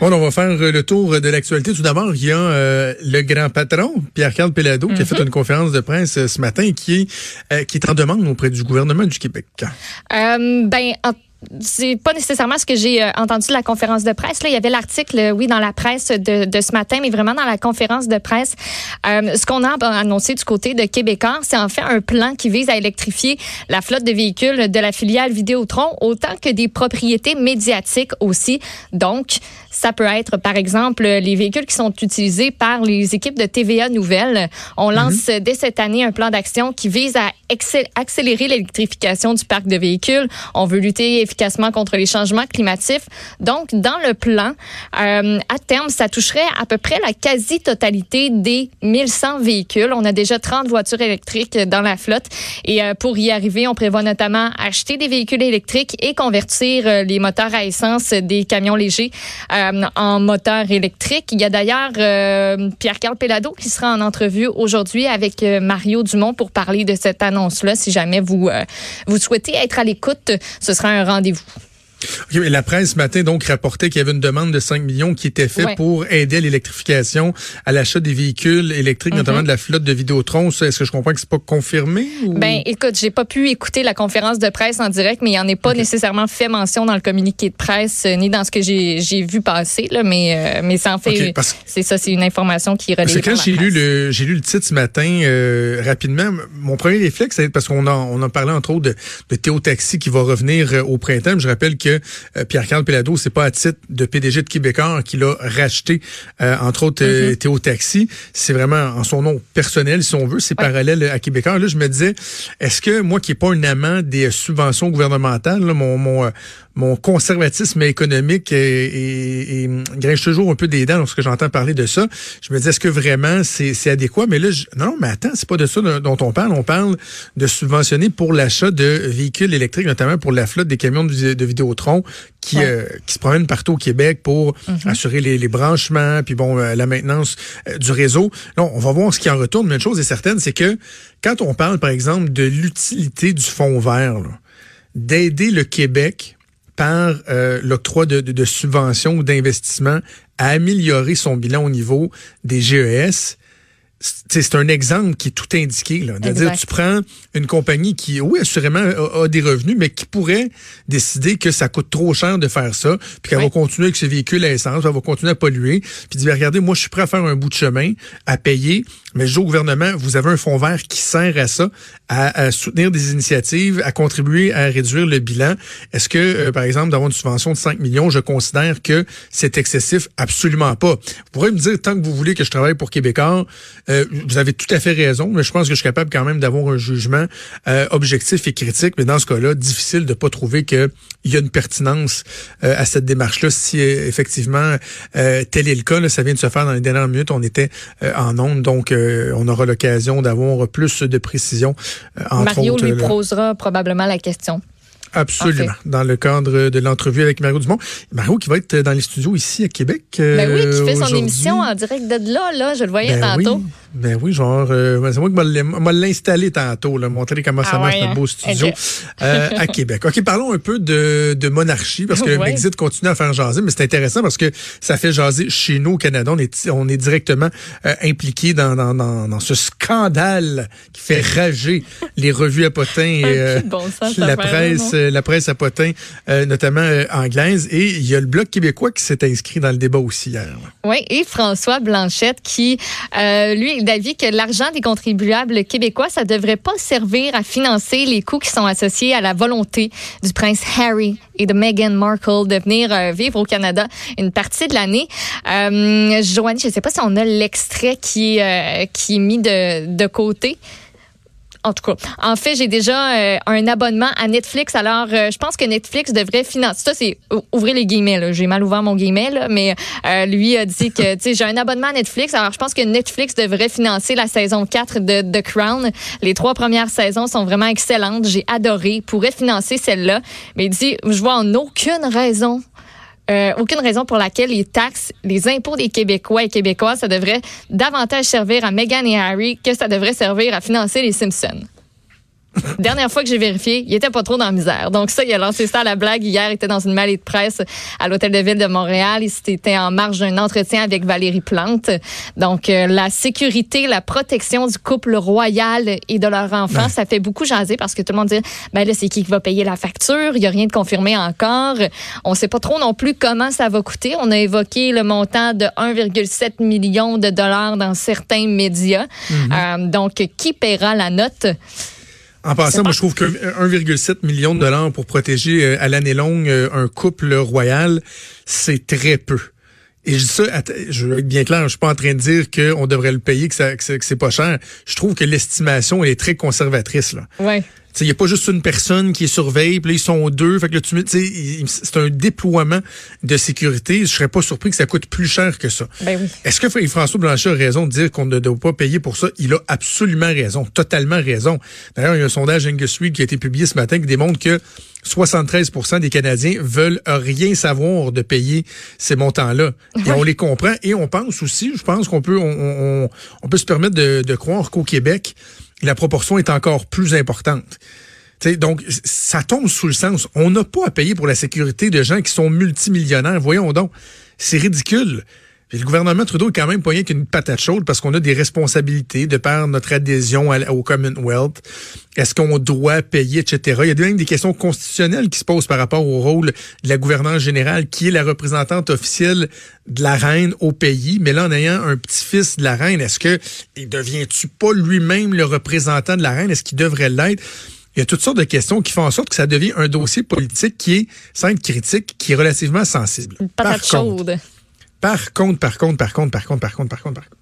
Bon, on va faire le tour de l'actualité. Tout d'abord, il y a euh, le grand patron, Pierre-Carl Pelado, qui a fait une conférence de presse euh, ce matin qui est, euh, qui est en demande auprès du gouvernement du Québec. ben, en c'est pas nécessairement ce que j'ai euh, entendu de la conférence de presse. Là, il y avait l'article, euh, oui, dans la presse de, de, ce matin, mais vraiment dans la conférence de presse, euh, ce qu'on a annoncé du côté de Québécois, c'est en fait un plan qui vise à électrifier la flotte de véhicules de la filiale Vidéotron, autant que des propriétés médiatiques aussi. Donc, ça peut être, par exemple, les véhicules qui sont utilisés par les équipes de TVA Nouvelles. On lance mhm. dès cette année un plan d'action qui vise à accélérer l'électrification du parc de véhicules. On veut lutter efficacement contre les changements climatiques. Donc, dans le plan, euh, à terme, ça toucherait à peu près la quasi-totalité des 1100 véhicules. On a déjà 30 voitures électriques dans la flotte. Et euh, pour y arriver, on prévoit notamment acheter des véhicules électriques et convertir euh, les moteurs à essence des camions légers en moteurs électriques. Il y a d'ailleurs Pierre-Carl Pelado qui sera en entrevue aujourd'hui avec Mario Dumont pour parler de cette Si jamais vous, vous souhaitez être à l'écoute, ce sera un rendez-vous la presse ce matin donc rapportait qu'il y avait une demande de 5 millions qui était faite pour aider à l'électrification, à l'achat des véhicules électriques, mhm. notamment de la flotte de Vidéotron. Est-ce que je comprends que c'est pas confirmé? Ben, écoute, j'ai pas pu écouter la conférence de presse en direct, mais il en est pas nécessairement fait mention dans le communiqué de presse euh, ni dans ce que j'ai vu passer. Là, mais euh, mais ça en fait, c'est ça, c'est une information qui relève. Que quand j'ai lu le j'ai lu le titre ce matin euh, rapidement, mon premier réflexe, c'est parce qu'on a on a parlé entre autres de, de Théo Taxi qui va revenir au printemps. Je rappelle que euh, Pierre-Carl Pelado, c'est pas à titre de PDG de Québécois qu'il a racheté, euh, entre autres, euh, mm-hmm. Théo Taxi. C'est vraiment en son nom personnel, si on veut. C'est parallèle à Québécois. Là, je me disais, est-ce que moi qui n'ai pas un amant des subventions gouvernementales, mon, mon, mon conservatisme économique et, et, grinche toujours un peu des dents lorsque j'entends parler de ça. Je me dis, est-ce que vraiment c'est adéquat? Mais là, je, non, mais attends, c'est pas de ça dont on parle. On parle de subventionner pour l'achat de véhicules électriques, notamment pour la flotte des camions de, de Vidéotron qui, euh, qui se promènent partout au Québec pour mm-hmm. assurer les, les, branchements, puis bon, euh, la maintenance euh, du réseau. Non, on va voir ce qui en retourne, mais une chose est certaine, c'est que quand on parle, par exemple, de l'utilité du fonds vert, d'aider le Québec par euh, l'octroi de, de, de, subventions ou d'investissements à améliorer son bilan au niveau des GES, c'est un exemple qui est tout indiqué. Là. dire tu prends une compagnie qui, oui, assurément, a, des revenus, mais qui pourrait décider que ça coûte trop cher de faire ça, puis qu'elle va continuer avec ses véhicules à essence, elle va continuer à polluer, puis dire, regardez, moi, je suis prêt à faire un bout de chemin, à payer, mais je dis au gouvernement, vous avez un fonds vert qui sert à ça, à, soutenir des initiatives, à contribuer à réduire le bilan. Est-ce que, euh, par exemple, d'avoir une subvention de 5 millions, je considère que c'est excessif? Absolument pas. Vous pourrez me dire, tant que vous voulez que je travaille pour Québécois, euh, vous avez tout à fait raison, mais je pense que je suis capable quand même d'avoir un jugement euh, objectif et critique. Mais dans ce cas-là, difficile de pas trouver qu'il y a une pertinence euh, à cette démarche-là. Si effectivement tel est le cas, là, ça vient de se faire dans les dernières minutes, on était en onde, donc on aura l'occasion d'avoir plus de précision. Mario lui posera probablement la question. Absolument. Dans le cadre de l'entrevue avec Mario Dumont. Mario qui va être dans les studios ici à Québec. ben oui, qui fait son émission en direct de là, là. Je le voyais ben tantôt. Ben oui, genre, euh, c'est moi qui m'a l'installé tantôt, là, montrer comment ça ah marche notre beau hein? studio euh, à Québec. OK, parlons un peu de, de monarchie, parce que le Brexit continue à faire jaser, mais c'est intéressant parce que ça fait jaser chez nous au Canada. On est, on est directement euh, impliqué dans, dans, dans, dans, ce scandale qui fait rager les revues à potins et la presse la presse à potins, notamment anglaise. Et il y a le Bloc québécois qui s'est inscrit dans le débat aussi hier. Oui, et François Blanchette qui, lui, d'avis que l'argent des contribuables québécois, ça devrait pas servir à financer les coûts qui sont associés à la volonté du prince Harry et de Meghan Markle de venir euh, vivre au Canada une partie de l'année. Euh, Joanie, je ne sais pas si on a l'extrait qui, euh, qui est mis de, de côté. En tout cas, en fait, j'ai déjà euh, un abonnement à Netflix. Alors, euh, je pense que Netflix devrait financer. Ça, c'est ouvrez les guillemets. J'ai mal ouvert mon guillemet, là, mais euh, lui a dit que j'ai un abonnement à Netflix. Alors, je pense que Netflix devrait financer la saison 4 de The Crown. Les trois premières saisons sont vraiment excellentes. J'ai adoré. Pourrait financer celle-là, mais il dit, je vois en aucune raison euh, aucune raison pour laquelle les taxes, les impôts des Québécois et Québécoises, ça devrait davantage servir à Meghan et Harry que ça devrait servir à financer les Simpsons. Dernière fois que j'ai vérifié, il était pas trop dans la misère. Donc ça, il a lancé ça à la blague. Hier, il était dans une mêlée de presse à l'Hôtel de Ville de Montréal. Il était en marge d'un entretien avec Valérie Plante. Donc euh, la sécurité, la protection du couple royal et de leur enfant, ça fait beaucoup jaser parce que tout le monde dit, ben là, c'est qui qui va payer la facture? Il y a rien de confirmé encore. On sait pas trop non plus comment ça va coûter. On a évoqué le montant de 1,7 million de dollars dans certains médias. Mhm. Euh, donc, qui paiera la note? En passant, moi, je trouve que 1,7 million de dollars pour protéger euh, à l'année longue euh, un couple royal, c'est très peu. Et je dis ça, je veux être bien clair, je suis pas en train de dire qu'on devrait le payer, que, ça, que c'est pas cher. Je trouve que l'estimation est très conservatrice. Là. Ouais. Il n'y a pas juste une personne qui est surveille, puis là, ils sont deux. Fait que tu c'est un déploiement de sécurité. Je serais pas surpris que ça coûte plus cher que ça. Ben oui. Est-ce que François Blanchet a raison de dire qu'on ne doit pas payer pour ça? Il a absolument raison, totalement raison. D'ailleurs, il y a un sondage Angus Reid qui a été publié ce matin qui démontre que 73% des Canadiens veulent rien savoir de payer ces montants-là. Et on les comprend. Et on pense aussi, je pense qu'on peut, on, on, peut se permettre de, de croire qu'au Québec, la proportion est encore plus importante. T'sais, donc, ça tombe sous le sens. On n'a pas à payer pour la sécurité de gens qui sont multimillionnaires. Voyons donc. C'est ridicule. Le gouvernement Trudeau est quand même pas rien qu'une patate chaude parce qu'on a des responsabilités de par notre adhésion au Commonwealth. Est-ce qu'on doit payer, etc. Il y a même des questions constitutionnelles qui se posent par rapport au rôle de la gouvernance générale, qui est la représentante officielle de la reine au pays. Mais là, en ayant un petit-fils de la reine, est-ce que il devient-tu pas lui-même le représentant de la reine? Est-ce qu'il devrait l'être? Il y a toutes sortes de questions qui font en sorte que ça devient un dossier politique qui est, sans être critique, qui est relativement sensible. patate chaude. Par contre, par contre, par contre, par contre, par contre, par contre, par contre.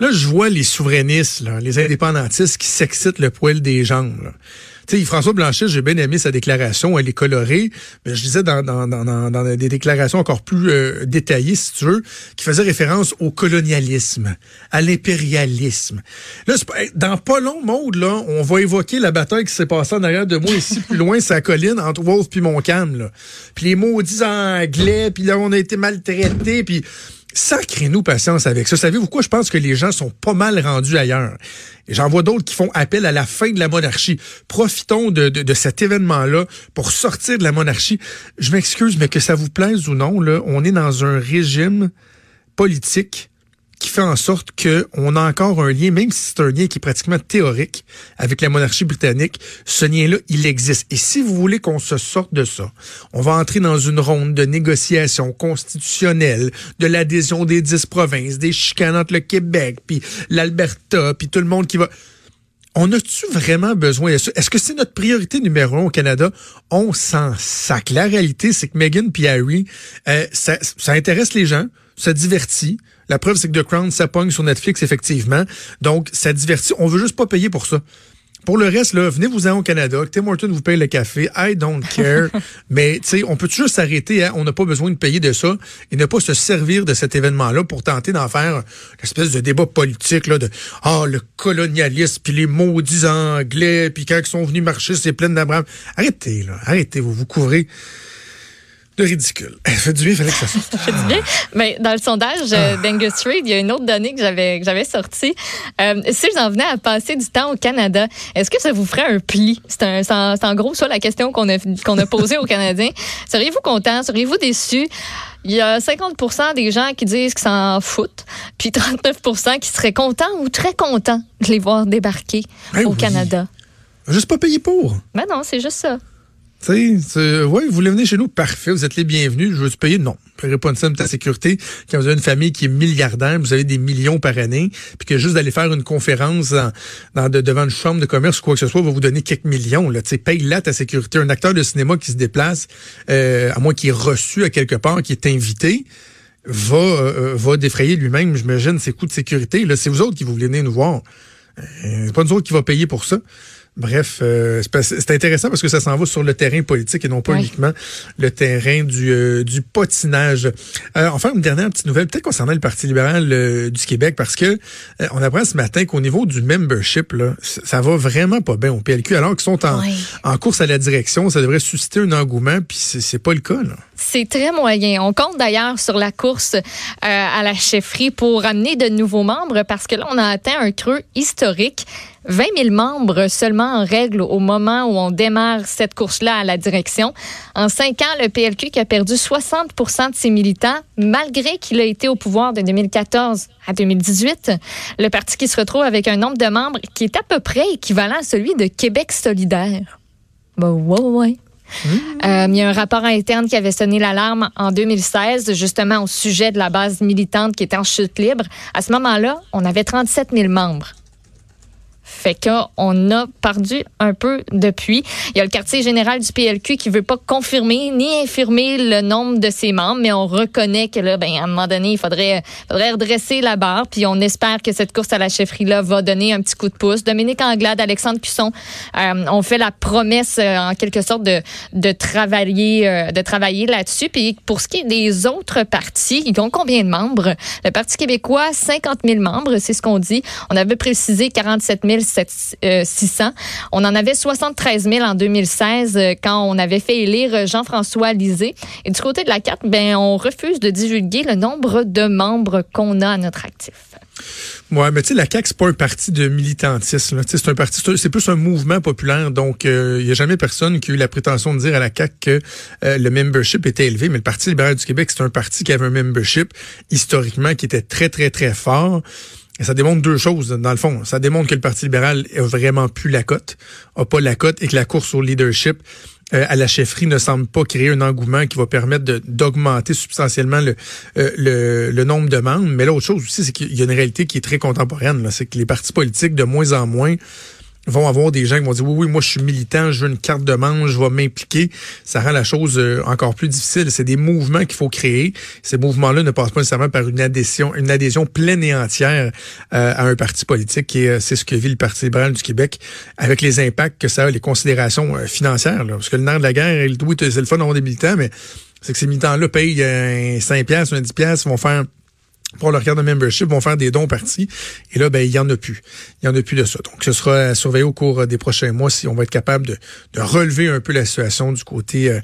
Là, je vois les souverainistes, les indépendantistes qui s'excitent le poil des jambes. Là. François Blanchet, j'ai bien aimé sa déclaration, elle est colorée, mais je disais dans, des déclarations encore plus euh, détaillées, si tu veux, qui faisait référence au colonialisme, à l'impérialisme. Là, dans pas long mode, là, on va évoquer la bataille qui s'est passée en arrière de moi, ici, plus loin, sa colline, entre Wolf puis Montcalm. Puis les maudits anglais, puis là, on a été maltraités, puis Sacrez-nous patience avec ça. Savez-vous quoi? Je pense que les gens sont pas mal rendus ailleurs. J'en vois d'autres qui font appel à la fin de la monarchie. Profitons de, de, cet événement-là pour sortir de la monarchie. Je m'excuse, mais que ça vous plaise ou non, là, on est dans un régime politique qui fait en sorte qu'on a encore un lien, même si c'est un lien qui est pratiquement théorique avec la monarchie britannique, ce lien-là, il existe. Et si vous voulez qu'on se sorte de ça, on va entrer dans une ronde de négociations constitutionnelles, de l'adhésion des dix provinces, des chicanes entre le Québec, puis l'Alberta, puis tout le monde qui va... On a-tu vraiment besoin de ça? Est-ce que c'est notre priorité numéro un au Canada? On s'en sac. La réalité, c'est que Meghan et Harry, euh, ça, ça intéresse les gens, ça divertit. La preuve, c'est que The Crown, ça pogne sur Netflix, effectivement. Donc, ça divertit. On veut juste pas payer pour ça. Pour le reste, là, venez-vous-en au Canada. Tim Horton vous paye le café. I don't care. Mais, tu sais, on peut juste s'arrêter. Hein? On n'a pas besoin de payer de ça et ne pas se servir de cet événement-là pour tenter d'en faire une espèce de débat politique, là, de, ah, le colonialisme, puis les maudits anglais, puis quand ils sont venus marcher, c'est plein d'Abraham. Arrêtez, là. Arrêtez, vous vous couvrez de ridicule. Ça fait du bien, il fallait que ça sorte. ça fait du bien. Mais dans le sondage euh, ah. d'Angus Reid, il y a une autre donnée que j'avais que j'avais sortie. Euh, si vous en venez à passer du temps au Canada, est-ce que ça vous ferait un pli? C'est un, en gros ça la question qu'on a, qu'on a posée aux Canadiens. Seriez-vous content? Seriez-vous déçu? Il y a 50% des gens qui disent qu'ils s'en foutent, puis 39 qui seraient contents ou très contents de les voir débarquer ben au Canada. Juste pas payer pour. Ben non, c'est juste ça. Tu sais, ouais, vous voulez venir chez nous, parfait, vous êtes les bienvenus. Je veux te payer? Non. Ne pas une somme de ta sécurité. Quand vous avez une famille qui est milliardaire, vous avez des millions par année, puis que juste d'aller faire une conférence dans, devant une chambre de commerce ou quoi que ce soit va vous donner quelques millions. Là. Paye là ta sécurité. Un acteur de cinéma qui se déplace, euh, à moins qu'il est reçu à quelque part, qui est invité, va, euh, va défrayer lui-même, j'imagine, ses coûts de sécurité. Là, c'est vous autres qui voulez venir nous voir. Euh, c'est pas nous autres qui va payer pour ça. Bref, euh, c'est intéressant parce que ça s'en va sur le terrain politique et non pas uniquement le terrain du, euh, du potinage. Euh, on une dernière petite nouvelle, peut-être concernant le Parti libéral euh, du Québec, parce que on apprend ce matin qu'au niveau du membership, là, ça va vraiment pas bien au PLQ, alors qu'ils sont en, en course à la direction. Ça devrait susciter un engouement, puis c'est pas le cas. C'est très moyen. On compte d'ailleurs sur la course à la chefferie pour amener de nouveaux membres, parce que là, on a atteint un creux historique. 20 000 membres seulement en règle au moment où on démarre cette course-là à la direction. En cinq ans, le PLQ qui a perdu 60% de ses militants, malgré qu'il a été au pouvoir de 2014 à 2018. Le parti qui se retrouve avec un nombre de membres qui est à peu près équivalent à celui de Québec solidaire. Ben, ouais, ouais. Mmh. Euh, il y a un rapport interne qui avait sonné l'alarme en 2016, justement au sujet de la base militante qui était en chute libre. À ce moment-là, on avait 37 000 membres. Fait qu'on a perdu un peu depuis. Il y a le quartier général du PLQ qui veut pas confirmer ni infirmer le nombre de ses membres, mais on reconnaît que là, ben, à un moment donné, il faudrait, redresser la barre. Puis on espère que cette course à la chefferie-là va donner un petit coup de pouce. Dominique Anglade, Alexandre Cusson euh, ont fait la promesse, euh, en quelque sorte, de, de travailler, euh, de travailler là-dessus. Puis pour ce qui est des autres partis, ils ont combien de membres? Le Parti québécois, 50 000 membres, c'est ce qu'on dit. On avait précisé 47 000 600. Euh, on en avait 73 000 en 2016 euh, quand on avait fait élire Jean-François Lisée. Et du côté de la carte, ben, on refuse de divulguer le nombre de membres qu'on a à notre actif. Ouais, mais tu sais, la CAQ, c'est pas un parti de militantisme. C'est un parti, c'est plus un mouvement populaire. Donc, il euh, n'y a jamais personne qui a eu la prétention de dire à la CAQ que le membership était élevé. Mais le Parti libéral du Québec, c'est un parti qui avait un membership historiquement qui était très, très, très fort. Ça démontre deux choses, dans le fond. Ça démontre que le Parti libéral a vraiment plus la cote, a pas la cote, et que la course au leadership euh, à la chefferie ne semble pas créer un engouement qui va permettre d'augmenter substantiellement le, euh, le, le, nombre de membres. Mais l'autre chose aussi, c'est qu'il y a une réalité qui est très contemporaine. C'est que les partis politiques, de moins en moins, vont avoir des gens qui vont dire oui, oui, moi je suis militant, je veux une carte de manche, je vais m'impliquer. Ça rend la chose euh, encore plus difficile. C'est des mouvements qu'il faut créer. Ces mouvements-là ne passent pas nécessairement par une adhésion, une adhésion pleine et entière euh, à un parti politique. Et euh, c'est ce que vit le Parti libéral du Québec avec les impacts que ça a, les considérations financières. Parce que le nerf de la guerre, oui, c'est le fun d'avoir des militants, mais c'est que ces militants-là payent un 5 piastres, un 10 piastres, vont faire pour leur carte de membership, vont faire des dons partis. Et là, ben, il y en a plus. Il y en a plus de ça. Donc, ce sera surveillé au cours des prochains mois si on va être capable de, relever un peu la situation du côté euh,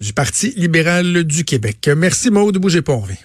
du Parti libéral du Québec. Merci, Maud. Bougez pas, on revient.